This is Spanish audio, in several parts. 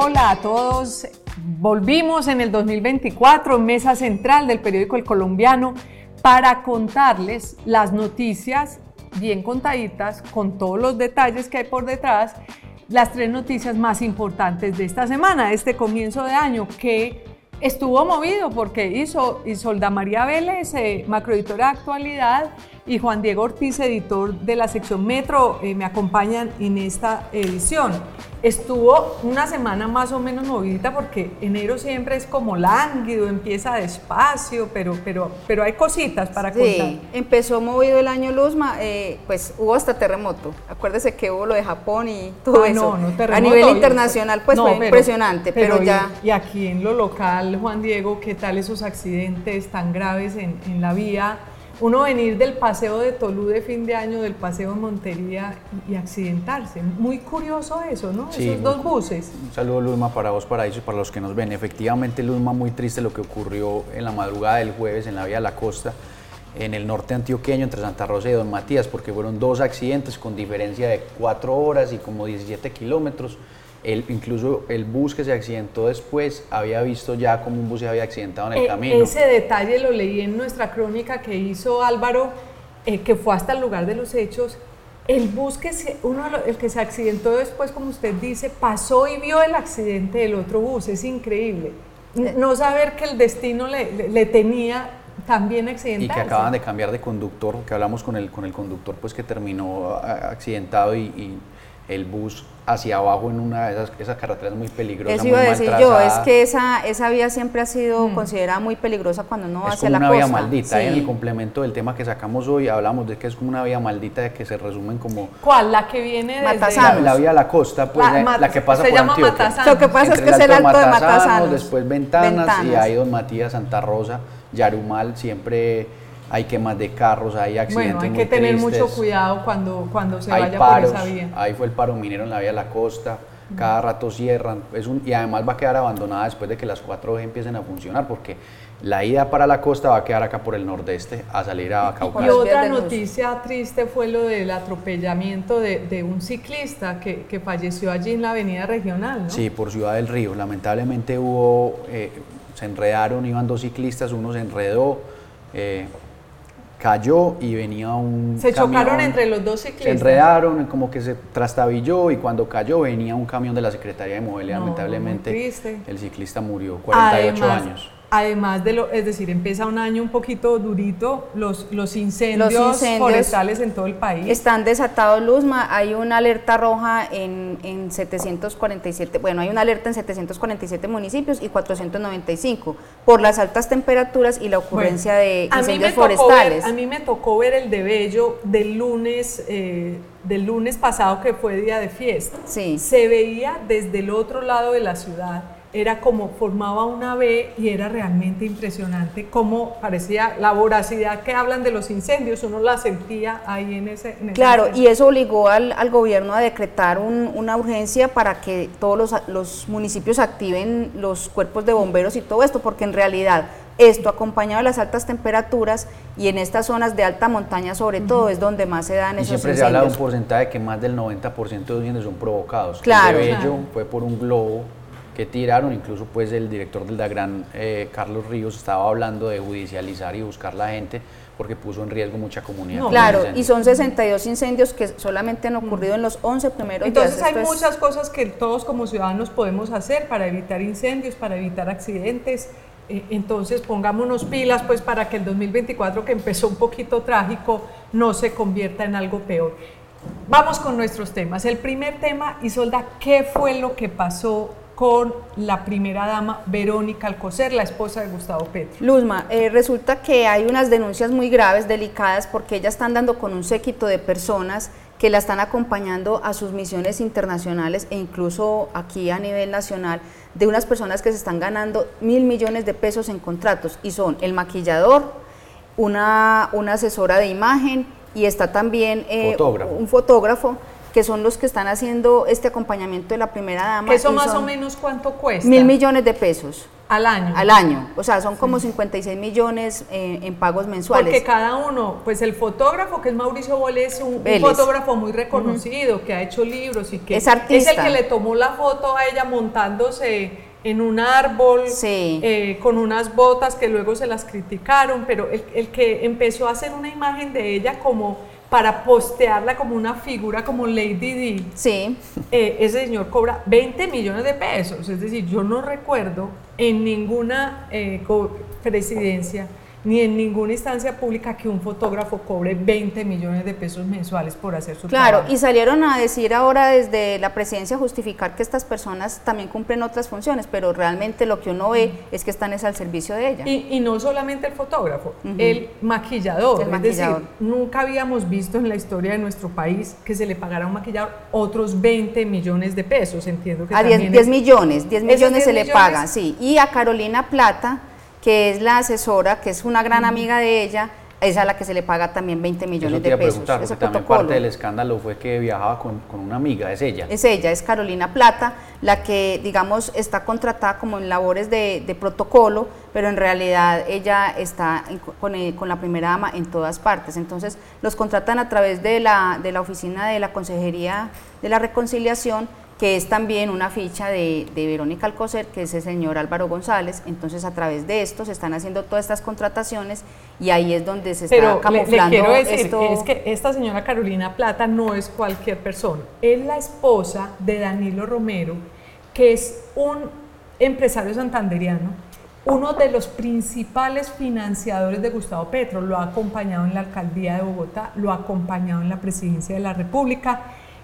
Hola a todos. Volvimos en el 2024, mesa central del periódico El Colombiano, para contarles las noticias bien contaditas, con todos los detalles que hay por detrás, las tres noticias más importantes de esta semana, este comienzo de año, que estuvo movido porque hizo Isolda María Vélez, eh, macroeditora de actualidad, y Juan Diego Ortiz, editor de la sección Metro, eh, me acompañan en esta edición. Estuvo una semana más o menos movidita porque enero siempre es como lánguido, empieza despacio, pero, pero, pero hay cositas para sí, contar. empezó movido el año Luzma, eh, pues hubo hasta terremoto. Acuérdese que hubo lo de Japón y todo Ah, eso. no, no, A terremoto, nivel y- internacional, pues No, fue pero- impresionante, pero, ya. Y aquí en lo local, Juan Diego, ¿qué tal esos accidentes tan graves en, en la vía? Uno venir del paseo de Tolú de fin de año, del paseo en Montería y, accidentarse. Muy curioso eso, ¿no? Sí, Esos dos buses. Un saludo Luzma para vos, para ellos y para los que nos ven. Efectivamente Luzma, muy triste lo que ocurrió en la madrugada del jueves en la vía de la costa, en el norte antioqueño, entre Santa Rosa y Don Matías, porque fueron dos accidentes con diferencia de cuatro horas y como 17 kilómetros. Incluso el bus que se accidentó después había visto ya como un bus se había accidentado en el E- camino. Ese detalle lo leí en nuestra crónica que hizo Álvaro, eh, que fue hasta el lugar de los hechos. El bus que se, uno el que se accidentó después, como usted dice, pasó y vio el accidente del otro bus. Es increíble. No saber que el destino le, le- le tenía también y accidentarse. que acaban de cambiar de conductor, que hablamos con el, con el conductor pues que terminó accidentado y, y el bus hacia abajo en una de esas, esas carreteras muy peligrosas. Eso muy iba a decir yo, es que esa, esa vía siempre ha sido considerada muy peligrosa cuando uno va es hacia como la una costa. vía maldita. Sí. En el complemento del tema que sacamos hoy hablamos de que es como una vía maldita de que se resumen como ¿Cuál? La que viene desde... Matasanos. la, la vía a la costa, pues La la, la que pasa se por llama Antioquia. Matasanos. Lo que pasa es Entre que es el alto de Matasanos, Matasanos. después Ventanas, y Ventanas. ahí Don Matías, Santa Rosa, Yarumal, siempre hay quemas de carros, hay accidentes Bueno, hay muy que tener tristes. mucho cuidado cuando, cuando se hay vaya paros, por esa vía. ahí fue el paro minero en la vía de la costa, cada rato cierran, es un, y además va a quedar abandonada después de que las 4G empiecen a funcionar, porque la ida para la costa va a quedar acá por el nordeste a salir a Y Caucasia. las vías otra noticia triste fue lo del atropellamiento de, de un ciclista que, que falleció allí en la avenida regional, ¿no? Sí, por Ciudad del Río. Lamentablemente hubo, eh, se enredaron, iban dos ciclistas, uno se enredó, eh, cayó y venía un Se chocaron entre los dos Se ciclistas. enredaron, como que se trastabilló y cuando cayó venía un camión de la Secretaría de Movilidad. No, Lamentablemente el ciclista murió, 48 además, años. Además de lo, es decir, empieza un año un poquito durito, los, los, incendios, Los incendios forestales en todo el país. Están desatados, Luzma. Hay una alerta roja en, en 747, bueno, hay una alerta en 747 municipios y 495 por las altas temperaturas y la ocurrencia Bueno, de incendios ver- forestales. a mí me tocó ver el de Bello del lunes, eh, del lunes pasado que fue día de fiesta. Sí. Se veía desde el otro lado de la ciudad, era como formaba una V y era realmente impresionante cómo parecía la voracidad que hablan de los incendios, uno la sentía ahí en ese... en Claro, y eso obligó al, al gobierno a decretar un- una urgencia para que todos los, los municipios activen los cuerpos de bomberos y todo esto, porque en realidad esto acompañado de las altas temperaturas y en estas zonas de alta montaña sobre todo es donde más se dan Y esos siempre se habla de un incendios. porcentaje que más del 90% de los incendios son provocados. Claro. El de Bello Claro. fue por un globo que tiraron, incluso pues el director del DAGRAN, eh, Carlos Ríos, estaba hablando de judicializar y buscar la gente porque puso en riesgo mucha comunidad. No. Claro, y son 62 incendios que solamente han ocurrido en los 11 primeros Entonces días. hay es- muchas cosas que todos como ciudadanos podemos hacer para evitar incendios, para evitar accidentes. Eh, Entonces pongámonos pilas pues para que el 2024 que empezó un poquito trágico no se convierta en algo peor. Vamos con nuestros temas. El primer tema, Isolda, ¿qué fue lo que pasó con la primera dama Verónica Alcocer, la esposa de Gustavo Petro? Luzma, eh, resulta que hay unas denuncias muy graves, delicadas, porque ella está andando con un séquito de personas que la están acompañando a sus misiones internacionales e incluso aquí a nivel nacional, de unas personas que se están ganando mil millones de pesos en contratos y son el maquillador, una, una asesora de imagen y está también eh, Fotógrafo. un fotógrafo que son los que están haciendo este acompañamiento de la primera dama. Eso más o menos cuánto cuesta. Mil millones de pesos. Al año. Al año. O sea, son como 56 millones eh, en pagos mensuales. Porque cada uno, pues el fotógrafo, que es Mauricio Vélez, es un, fotógrafo muy reconocido, que ha hecho libros y que es, artista. es el que le tomó la foto a ella montándose en un árbol, eh, con unas botas que luego se las criticaron, pero el, el que empezó a hacer una imagen de ella como para postearla como una figura como Lady D. Sí. Eh, ese señor cobra 20 millones de pesos. Es decir, yo no recuerdo en ninguna eh, presidencia ni en ninguna instancia pública que un fotógrafo cobre 20 millones de pesos mensuales por hacer su trabajo. Claro, y salieron a decir ahora desde la presidencia justificar que estas personas también cumplen otras funciones, pero realmente lo que uno ve es que están es al servicio de ella. Y, no solamente el fotógrafo, el maquillador. es decir, nunca habíamos visto en la historia de nuestro país que se le pagara a un maquillador otros 20 millones de pesos, entiendo que A 10, 10 millones, 10 millones se le pagan, sí. Y a Carolina Plata que es la asesora, que es una gran amiga de ella, es a la que se le paga también 20 millones de pesos. Ese también parte del escándalo fue que viajaba con, con, una amiga, es ella. Es ella, es Carolina Plata, la que, digamos, está contratada como en labores de, de protocolo, pero en realidad ella está con, con, la primera dama en todas partes. Entonces, los contratan a través de la, de la oficina de la Consejería de la Reconciliación que es también una ficha de, Verónica Alcocer, que es el señor Álvaro González. Entonces, a través de esto se están haciendo todas estas contrataciones y ahí es donde se está camuflando le, quiero decir, Es que esta señora Carolina Plata no es cualquier persona. Es la esposa de Danilo Romero, que es un empresario santanderiano, uno de los principales financiadores de Gustavo Petro. Lo ha acompañado en la alcaldía de Bogotá, lo ha acompañado en la presidencia de la República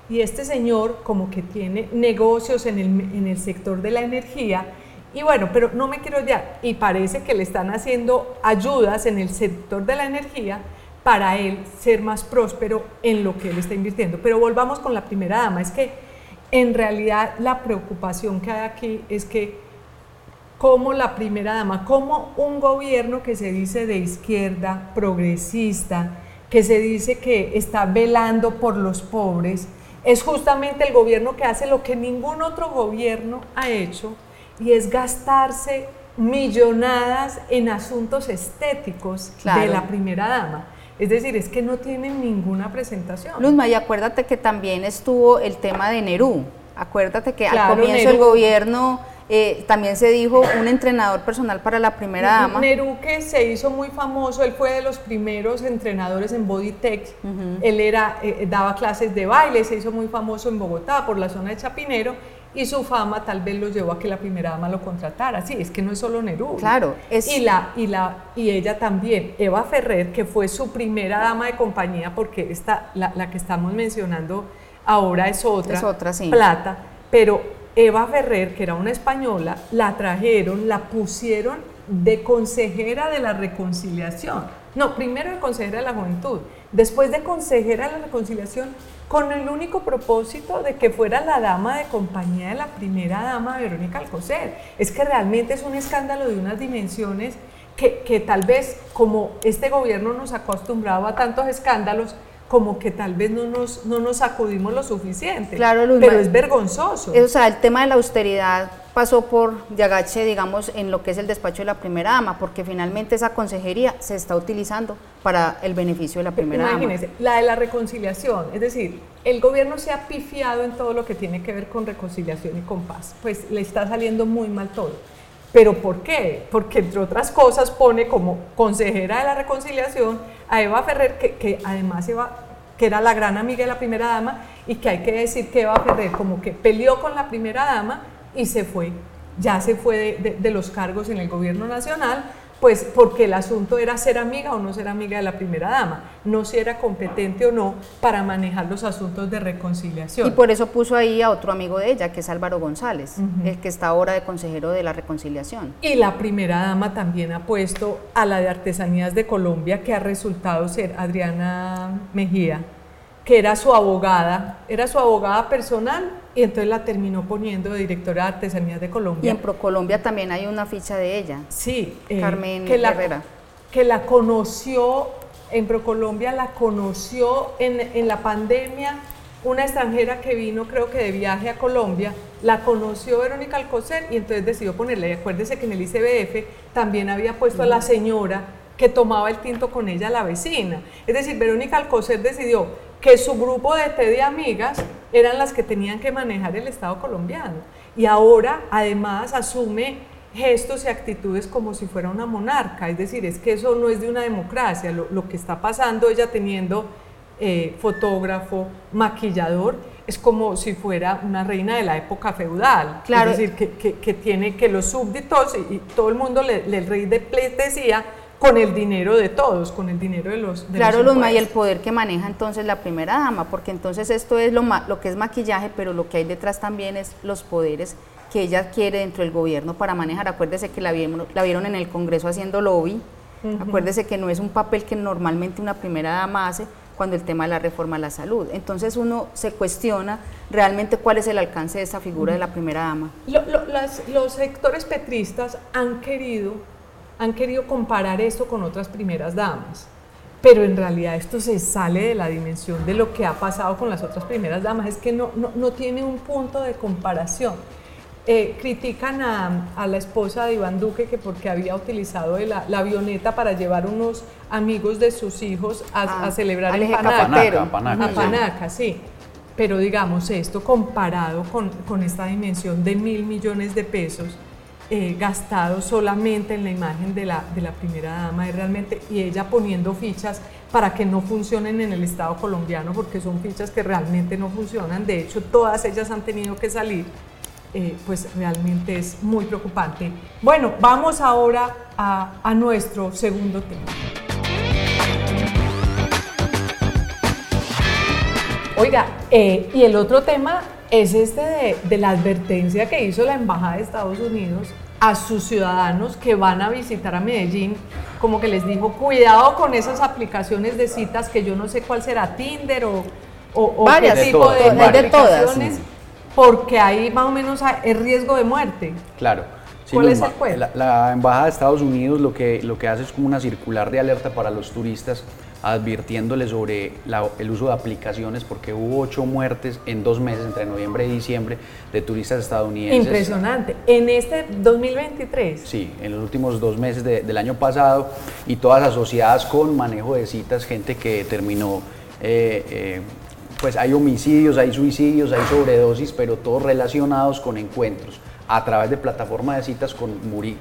y este señor como que tiene negocios en el, sector de la energía. Y bueno, pero no me quiero ya, y parece que le están haciendo ayudas en el sector de la energía para él ser más próspero en lo que él está invirtiendo. Pero volvamos con la primera dama, es que en realidad la preocupación que hay aquí es que como la primera dama, como un gobierno que se dice de izquierda, progresista, que se dice que está velando por los pobres, es justamente el gobierno que hace lo que ningún otro gobierno ha hecho y es gastarse millonadas en asuntos estéticos de la primera dama. Es decir, es que no tienen ninguna presentación. Luzma, y acuérdate que también estuvo el tema de Nerú. Acuérdate que al comienzo el gobierno eh, también se dijo un entrenador personal para la primera dama. Nerú que se hizo muy famoso, él fue de los primeros entrenadores en Bodytech. Él era, eh, daba clases de baile, se hizo muy famoso en Bogotá por la zona de Chapinero y su fama tal vez lo llevó a que la primera dama lo contratara. Sí, es que no es solo Nerú. Claro. Es... Y, la, y, la, y ella también, Eva Ferrer, que fue su primera dama de compañía, porque esta, la, la que estamos mencionando ahora es otra, es otra sí. Plata, pero Eva Ferrer, que era una española, la trajeron, la pusieron de consejera de la reconciliación. No, primero de consejera de la juventud, después de consejera de la reconciliación, con el único propósito de que fuera la dama de compañía de la primera dama Verónica Alcocer. Es que realmente es un escándalo de unas dimensiones que, que tal vez como este gobierno nos ha acostumbrado a tantos escándalos, como que tal vez no nos, no nos acudimos lo suficiente. Claro, pero es vergonzoso. O sea, el tema de la austeridad pasó por Yagache, digamos, en lo que es el despacho de la primera dama, porque finalmente esa consejería se está utilizando para el beneficio de la primera Imagínense, la de la reconciliación, es decir, el gobierno se ha pifiado en todo lo que tiene que ver con reconciliación y con paz, pues le está saliendo muy mal todo. ¿Pero por qué? Porque entre otras cosas pone como consejera de la reconciliación a Eva Ferrer, que, que además Eva que era la gran amiga de la primera dama, y que hay que decir que Eva Ferrer como que peleó con la primera dama y se fue, ya se fue de, los cargos en el gobierno nacional, pues porque el asunto era ser amiga o no ser amiga de la primera dama, no si era competente o no para manejar los asuntos de reconciliación. Y por eso puso ahí a otro amigo de ella, que es Álvaro González, el que está ahora de consejero de la reconciliación. Y la primera dama también ha puesto a la de Artesanías de Colombia, que ha resultado ser Adriana Mejía, que era su abogada, era su abogada personal y entonces la terminó poniendo de directora de Artesanías de Colombia. Y en ProColombia también hay una ficha de ella. Sí, eh, Carmen que Herrera. que la conoció, en ProColombia la conoció en, en la pandemia una extranjera que vino, creo que de viaje a Colombia, la conoció Verónica Alcocer y entonces decidió ponerle. Y acuérdese que en el ICBF también había puesto a la señora que tomaba el tinto con ella, la vecina. Es decir, Verónica Alcocer decidió que su grupo de té de amigas eran las que tenían que manejar el Estado colombiano. Y ahora, además, asume gestos y actitudes como si fuera una monarca. Es decir, es que eso no es de una democracia. Lo, que está pasando, ella teniendo eh, fotógrafo, maquillador, es como si fuera una reina de la época feudal. Claro. Es decir, que, tiene que los súbditos y, todo el mundo, le, el rey de pleitesía, con el dinero de todos, con el dinero de los... De claro, Luzma, y el poder que maneja entonces la primera dama, porque entonces esto es lo, lo que es maquillaje, pero lo que hay detrás también es los poderes que ella quiere dentro del gobierno para manejar. Acuérdese que la vieron, la vieron en el Congreso haciendo lobby, acuérdese que no es un papel que normalmente una primera dama hace cuando el tema de la reforma a la salud. Entonces uno se cuestiona realmente cuál es el alcance de esa figura de la primera dama. los sectores petristas han querido han querido comparar esto con otras primeras damas, pero en realidad esto se sale de la dimensión de lo que ha pasado con las otras primeras damas, es que no, no, tiene un punto de comparación. Eh, critican a, la esposa de Iván Duque que porque había utilizado la, avioneta para llevar unos amigos de sus hijos a, ah, celebrar el Panaca. Panaca, Panaca, sí. Pero digamos, esto comparado con, con esta dimensión de mil millones de pesos, eh, gastado solamente en la imagen de la, de la primera dama y realmente y ella poniendo fichas para que no funcionen en el Estado colombiano porque son fichas que realmente no funcionan. De hecho todas ellas han tenido que salir eh, pues realmente es muy preocupante. Bueno vamos ahora a, a nuestro segundo tema. Oiga, eh, y el otro tema es este de, la advertencia que hizo la Embajada de Estados Unidos a sus ciudadanos que van a visitar a Medellín, como que les dijo, cuidado con esas aplicaciones de citas que yo no sé cuál será Tinder o, o, varias, qué tipo de, aplicaciones, porque ahí más o menos es riesgo de muerte. Claro. ¿Cuál es el La, la, Embajada de Estados Unidos lo que, lo que hace es como una circular de alerta para los turistas advirtiéndole sobre el uso de aplicaciones porque hubo ocho muertes en dos meses, entre noviembre y diciembre, de turistas estadounidenses. Impresionante. ¿En este 2023? Sí, en los últimos dos meses del año pasado y todas asociadas con manejo de citas, gente que terminó... Eh, eh, pues hay homicidios, hay suicidios, hay sobredosis, pero todos relacionados con encuentros a través de plataformas de citas con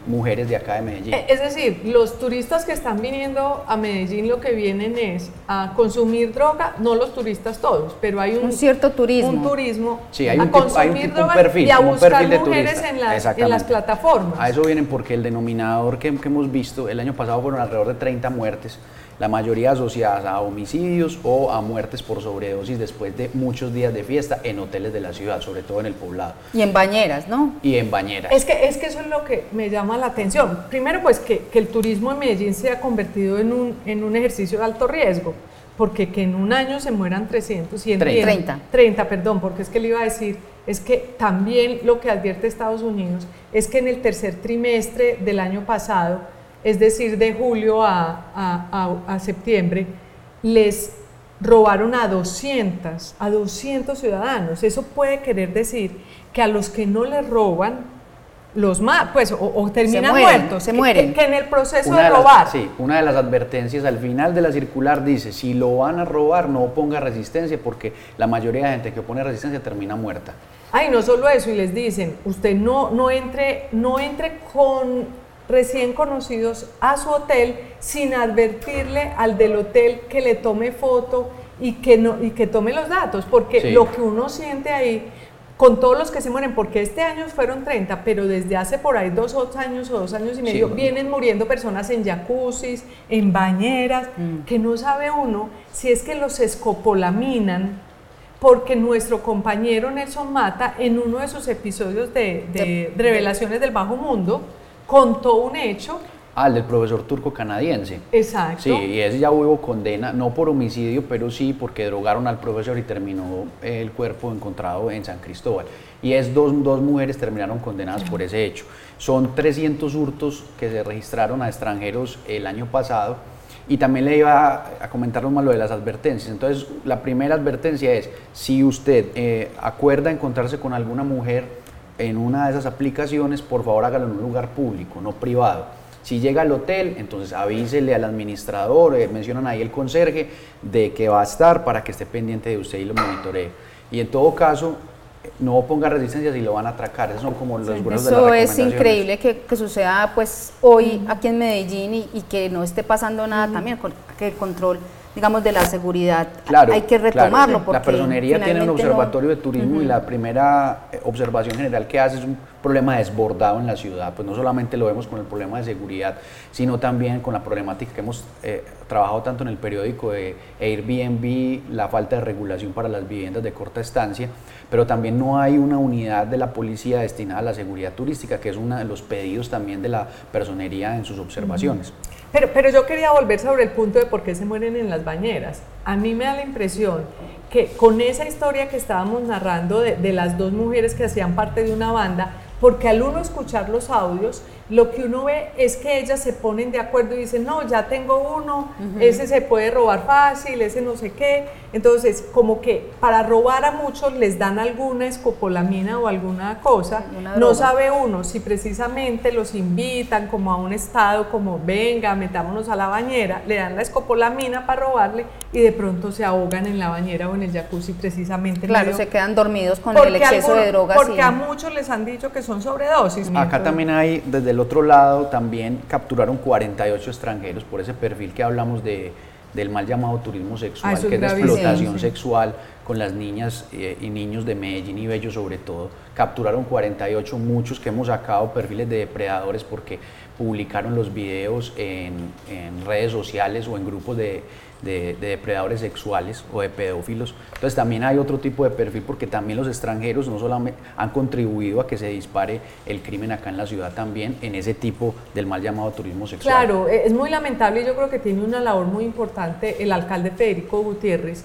mujeres de acá de Medellín. Eh, es decir, los turistas que están viniendo a Medellín lo que vienen es a consumir droga, no los turistas todos, pero hay un, cierto turismo. Un turismo sí, hay un, a consumir droga perfil, y a buscar mujeres en las, en las, plataformas. A eso vienen porque el denominador que, que hemos visto, el año pasado fueron alrededor de 30 muertes la mayoría asociadas a homicidios o a muertes por sobredosis después de muchos días de fiesta en hoteles de la ciudad, sobre todo en el poblado. Y en bañeras, ¿no? Y en bañeras. Es que, es que eso es lo que me llama la atención. Primero, pues que, que el turismo en Medellín se ha convertido en un, en un ejercicio de alto riesgo porque que en un año se mueran 300, 100, 30. 30, perdón, porque es que le iba a decir, es que también lo que advierte Estados Unidos es que en el tercer trimestre del año pasado es decir, de julio a, septiembre, les robaron a 200, a 200 ciudadanos. Eso puede querer decir que a los que no les roban, los más, pues, o, terminan muertos, se mueren. Que, en el proceso de, robar. sí, una de las advertencias al final de la circular dice, si lo van a robar, no ponga resistencia, porque la mayoría de gente que pone resistencia termina muerta. Ay, no solo eso, y les dicen, usted no, no, entre, no entre con recién conocidos a su hotel sin advertirle al del hotel que le tome foto y que, no, y que tome los datos, porque lo que uno siente ahí, con todos los que se mueren, porque este año fueron 30, pero desde hace por ahí dos años o dos años y medio vienen muriendo personas en jacuzzis, en bañeras, mm. que no sabe uno si es que los escopolaminan, porque nuestro compañero Nelson Mata, en uno de sus episodios de, de Revelaciones del Bajo Mundo, contó un hecho. Ah, el del profesor turco canadiense. Exacto. Sí, y ese ya hubo condena, no por homicidio, pero sí porque drogaron al profesor y terminó el cuerpo encontrado en San Cristóbal. Y es dos, dos mujeres terminaron condenadas por ese hecho. Son 300 hurtos que se registraron a extranjeros el año pasado Y también le iba a comentar lo de las advertencias. Entonces, la primera advertencia es, si usted eh, acuerda encontrarse con alguna mujer en una de esas aplicaciones, por favor hágalo en un lugar público, no privado. Si llega al hotel, entonces avísele al administrador, eh, mencionan ahí el conserje, de que va a estar para que esté pendiente de usted y lo monitoree. Y en todo caso, no ponga resistencia si lo van a atracar. Esos son como los sí, de Eso es increíble que, que, suceda pues hoy aquí en Medellín y, y, que no esté pasando nada también, que el control digamos, de la seguridad. Claro, hay que retomarlo. Porque la personería tiene un observatorio de turismo y la primera eh, observación general que hace es un problema desbordado en la ciudad. Pues no solamente lo vemos con el problema de seguridad, sino también con la problemática que hemos eh, trabajado tanto en el periódico de Airbnb, la falta de regulación para las viviendas de corta estancia, pero también no hay una unidad de la policía destinada a la seguridad turística, que es uno de los pedidos también de la personería en sus observaciones. Pero, pero yo quería volver sobre el punto de por qué se mueren en las bañeras. A mí me da la impresión que con esa historia que estábamos narrando de, de las dos mujeres que hacían parte de una banda, porque al uno escuchar los audios, lo que uno ve es que ellas se ponen de acuerdo y dicen, no, ya tengo uno, ese se puede robar fácil, ese no sé qué. Entonces, como que para robar a muchos les dan alguna escopolamina o alguna cosa, no sabe uno si precisamente los invitan como a un estado, como venga, metámonos a la bañera, le dan la escopolamina para robarle y de pronto se ahogan en la bañera o en el jacuzzi precisamente. Claro, se quedan dormidos con el exceso de drogas. Porque a muchos les han dicho que son sobredosis. Acá también hay desde el otro lado también capturaron 48 extranjeros por ese perfil que hablamos de, del mal llamado turismo sexual, ah, que es la explotación sexual con las niñas eh, y niños de Medellín y Bello sobre todo. Capturaron 48, muchos que hemos sacado perfiles de depredadores porque publicaron los videos en, en redes sociales o en grupos de, de, depredadores sexuales o de pedófilos. Entonces también hay otro tipo de perfil porque también los extranjeros no solamente han contribuido a que se dispare el crimen acá en la ciudad también en ese tipo del mal llamado turismo sexual. Claro, e, es muy lamentable y yo creo que tiene una labor muy importante el alcalde Federico Gutiérrez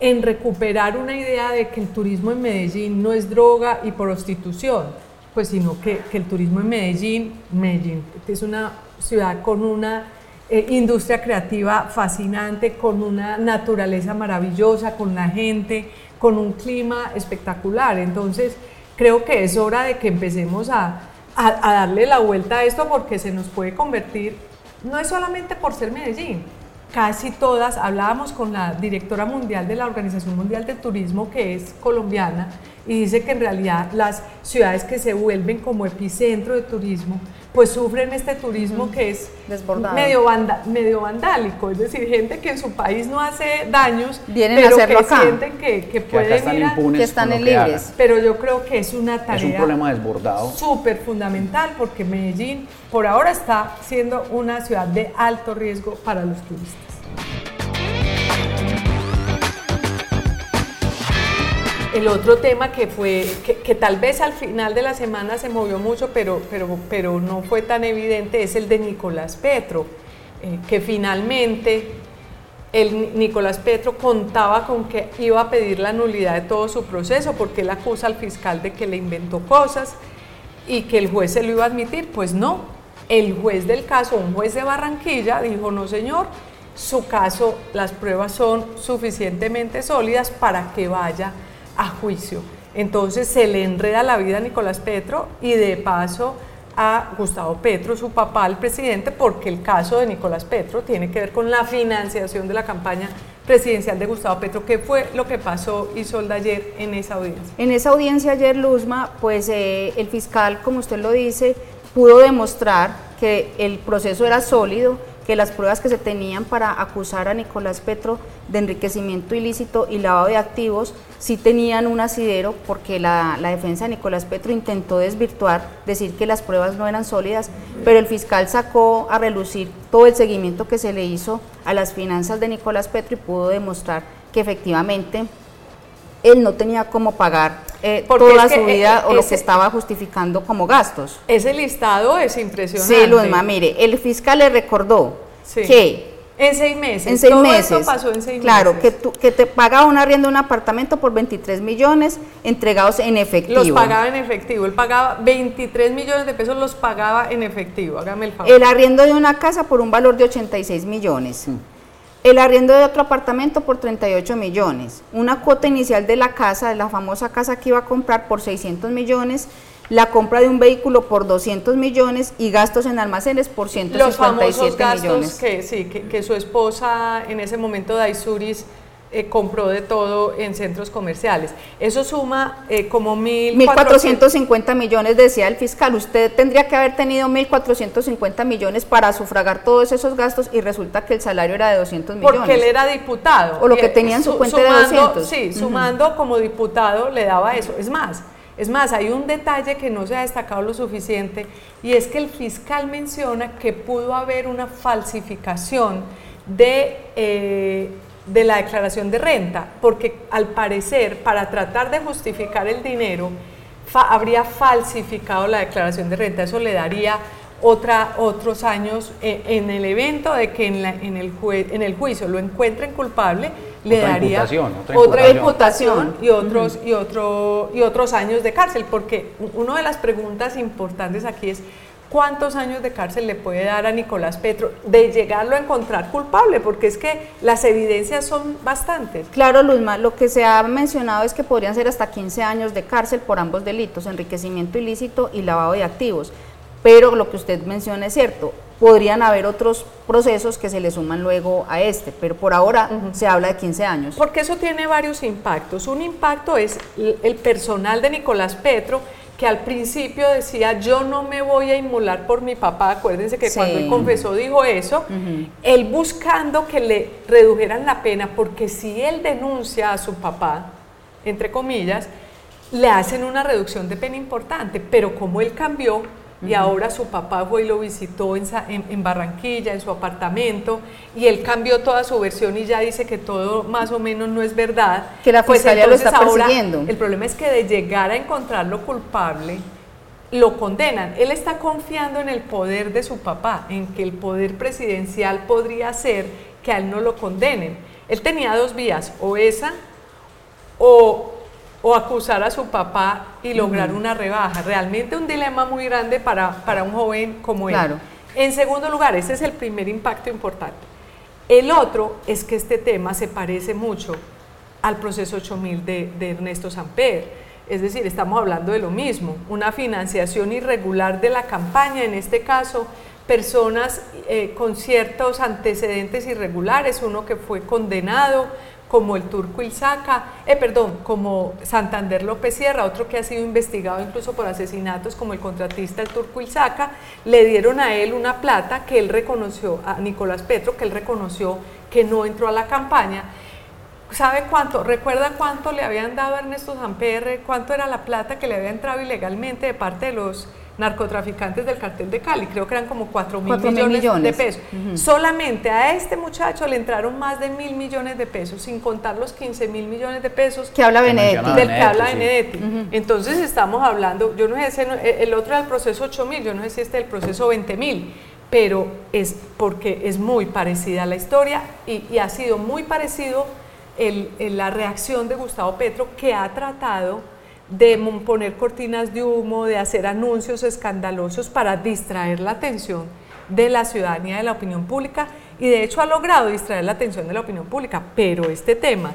en recuperar una idea de que el turismo en Medellín no es droga y prostitución, pues sino que, que el turismo en Medellín, Medellín es una ciudad con una eh, industria creativa fascinante, con una naturaleza maravillosa, con la gente, con un clima espectacular. Entonces, creo que es hora de que empecemos a, a, darle la vuelta a esto porque se nos puede convertir, no es solamente por ser Medellín, casi todas, hablábamos con la directora mundial de la Organización Mundial del Turismo, que es colombiana, y dice que en realidad las ciudades que se vuelven como epicentro de turismo pues sufren este turismo que es medio, medio vandálico, es decir, gente que en su país no hace daños, pero que sienten que, pueden ir a, que están libres. Pero yo creo que es una tarea es un problema desbordado. súper fundamental porque Medellín por ahora está siendo una ciudad de alto riesgo para los turistas. El otro tema que fue, que, tal vez al final de la semana se movió mucho, pero, pero, pero no fue tan evidente, es el de Nicolás Petro, eh, que finalmente el Nicolás Petro contaba con que iba a pedir la nulidad de todo su proceso, porque él acusa al fiscal de que le inventó cosas y que el juez se lo iba a admitir. Pues no, el juez del caso, un juez de Barranquilla, dijo, no señor, su caso, las pruebas son suficientemente sólidas para que vaya a juicio. Entonces se le enreda la vida a Nicolás Petro y de paso a Gustavo Petro, su papá, el presidente, porque el caso de Nicolás Petro tiene que ver con la financiación de la campaña presidencial de Gustavo Petro. ¿Qué fue lo que pasó Isolda ayer en esa audiencia? En esa audiencia ayer, Luzma, pues eh, el fiscal, como usted lo dice, pudo demostrar que el proceso era sólido, que las pruebas que se tenían para acusar a Nicolás Petro de enriquecimiento ilícito y lavado de activos sí tenían un asidero porque la, defensa de Nicolás Petro intentó desvirtuar, decir que las pruebas no eran sólidas, pero el fiscal sacó a relucir todo el seguimiento que se le hizo a las finanzas de Nicolás Petro y pudo demostrar que efectivamente él no tenía cómo pagar eh, toda su vida eh, o lo que estaba justificando como gastos. Ese listado es impresionante. Sí, Luzma, mire, el fiscal le recordó que En seis meses. En seis Todo meses. esto pasó en seis claro, meses. que, que te paga un arriendo de un apartamento por 23 millones entregados en efectivo. Los pagaba en efectivo. Él pagaba 23 millones de pesos, los pagaba en efectivo. Hágame el favor. El arriendo de una casa por un valor de 86 millones. El arriendo de otro apartamento por 38 millones. Una cuota inicial de la casa, de la famosa casa que iba a comprar por 600 millones. La compra de un vehículo por 200 millones y gastos en almacenes por los 157 famosos gastos millones. que sí que, que su esposa en ese momento Daisuris eh, compró de todo en centros comerciales. Eso suma eh, como mil 1.450 millones, decía el fiscal. Usted tendría que haber tenido 1.450 millones para sufragar todos esos gastos y resulta que el salario era de 200 millones. Porque él era diputado. O lo que Y, tenía en su cuenta sumando, 200. Sí, sumando como diputado le daba eso. Es más, es más, hay un detalle que no se ha destacado lo suficiente y es que el fiscal menciona que pudo haber una falsificación de, eh, de la declaración de renta, porque al parecer, para tratar de justificar el dinero, fa- habría falsificado la declaración de renta. Eso le daría otra, otros años eh, en el evento de que en, la- en el jue- en el juicio lo encuentren culpable, le Otra daría imputación, otra otra imputación. imputación y otros, y, otro, y otros años de cárcel, porque una de las preguntas importantes aquí es cuántos años de cárcel le puede dar a Nicolás Petro de llegarlo a encontrar culpable, porque es que las evidencias son bastantes. Claro, Luzma, lo que se ha mencionado es que podrían ser hasta 15 años de cárcel por ambos delitos, enriquecimiento ilícito y lavado de activos. Pero lo que usted menciona es cierto, podrían haber otros procesos que se le suman luego a este, pero por ahora se habla de 15 años. Porque eso tiene varios impactos. Un impacto es el personal de Nicolás Petro, que al principio decía, yo no me voy a inmolar por mi papá. Acuérdense que Sí. cuando él confesó dijo eso. Él buscando que le redujeran la pena, porque si él denuncia a su papá, entre comillas, le hacen una reducción de pena importante. Pero como él cambió, y ahora su papá fue y lo visitó en, Sa- en- en Barranquilla, en su apartamento, y él cambió toda su versión y ya dice que todo más o menos no es verdad. Que la Pues fiscalía lo entonces está ahora persiguiendo. El problema es que de llegar a encontrarlo culpable, lo condenan. Él está confiando en el poder de su papá, en que el poder presidencial podría hacer que a él no lo condenen. Él tenía dos vías, o esa, o, o acusar a su papá y lograr una rebaja. Realmente un dilema muy grande para, para un joven como él. En segundo lugar, ese es el primer impacto importante. El otro es que este tema se parece mucho al proceso 8000 de, de Ernesto Samper. Es decir, estamos hablando de lo mismo, una financiación irregular de la campaña, en este caso, personas eh, con ciertos antecedentes irregulares, uno que fue condenado, como el turco Ilzaca, eh, perdón, como Santander López Sierra, otro que ha sido investigado incluso por asesinatos como el contratista el turco Ilzaca, le dieron a él una plata que él reconoció, a Nicolás Petro, que él reconoció que no entró a la campaña. ¿Sabe cuánto? ¿Recuerda cuánto le habían dado a Ernesto Zamperre? ¿Cuánto era la plata que le había entrado ilegalmente de parte de los narcotraficantes del cartel de Cali? Creo que eran como 4 mil Cuatro mil millones, millones. de pesos. Solamente a este muchacho le entraron más de mil millones de pesos, sin contar los 15 mil millones de pesos Que habla Benedetti. del que Benedetti, habla. Benedetti. Entonces estamos hablando, yo no sé, el otro era el proceso 8000, yo no sé si este es el proceso 20000, pero es porque es muy parecida la historia y, y ha sido muy parecido el- el- la reacción de Gustavo Petro que ha tratado de poner cortinas de humo, de hacer anuncios escandalosos para distraer la atención de la ciudadanía, de la opinión pública, y de hecho ha logrado distraer la atención de la opinión pública, pero este tema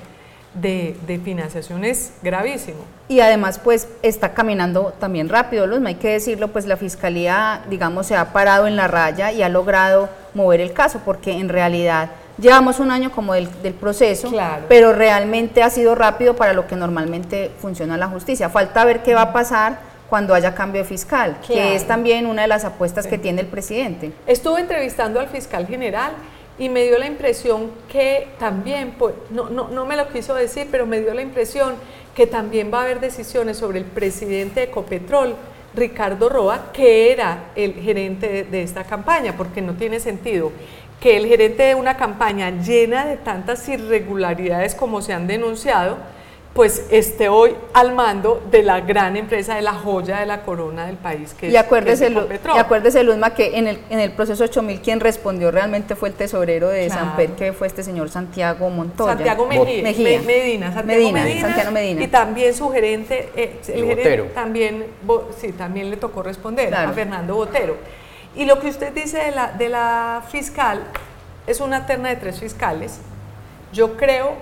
de, de financiación es gravísimo. Y además, pues está caminando también rápido, Luzma, hay que decirlo, pues la fiscalía, digamos, se ha parado en la raya y ha logrado mover el caso, porque en realidad llevamos un año como del, del proceso, Claro. pero realmente ha sido rápido para lo que normalmente funciona la justicia. Falta ver qué va a pasar cuando haya cambio de fiscal, Claro. que es también una de las apuestas que tiene el presidente. Estuve entrevistando al fiscal general y me dio la impresión que también, pues, no, no, no me lo quiso decir, pero me dio la impresión que también va a haber decisiones sobre el presidente de Ecopetrol, Ricardo Roa, que era el gerente de, de esta campaña, porque no tiene sentido que el gerente de una campaña llena de tantas irregularidades como se han denunciado, pues esté hoy al mando de la gran empresa, de la joya de la corona del país, que y acuérdese, es Y acuérdese, Luzma, que en el, en el proceso 8000 quien respondió realmente fue el tesorero de San Pedro, que fue este señor Santiago Montoya. Santiago Mejía, Medina, Santiago Medina, Santiago Medina. Y también su gerente, eh, el gerente también, sí, también le tocó responder a Fernando Botero. Y lo que usted dice de la, de la fiscal, es una terna de tres fiscales. Yo creo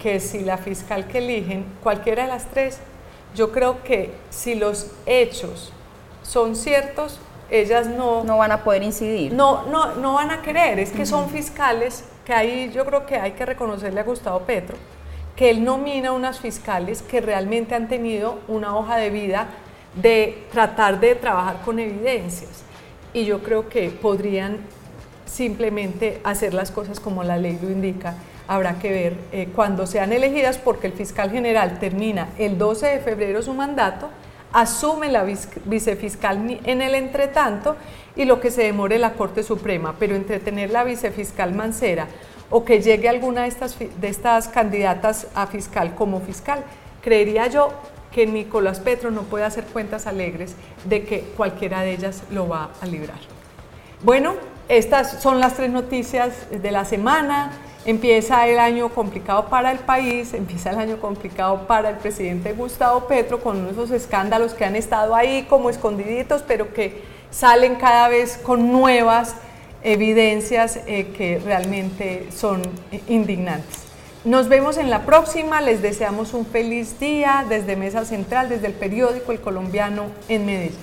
que si la fiscal que eligen, cualquiera de las tres, yo creo que si los hechos son ciertos, ellas no... No van a poder incidir. No, no, no van a querer, es que son fiscales, que ahí yo creo que hay que reconocerle a Gustavo Petro, que él nomina unas fiscales que realmente han tenido una hoja de vida de tratar de trabajar con evidencias. Y yo creo que podrían simplemente hacer las cosas como la ley lo indica. Habrá que ver eh, cuando sean elegidas porque el fiscal general termina el 12 de febrero su mandato, asume la vicefiscal en el entretanto y lo que se demore la Corte Suprema, pero entretener la vicefiscal Mancera o que llegue alguna de estas, de estas candidatas a fiscal como fiscal, creería yo que Nicolás Petro no puede hacer cuentas alegres de que cualquiera de ellas lo va a librar. Bueno, estas son las tres noticias de la semana. Empieza el año complicado para el país, empieza el año complicado para el presidente Gustavo Petro con esos escándalos que han estado ahí como escondiditos, pero que salen cada vez con nuevas evidencias eh, que realmente son indignantes. Nos vemos en la próxima, les deseamos un feliz día desde Mesa Central, desde el periódico El Colombiano en Medellín.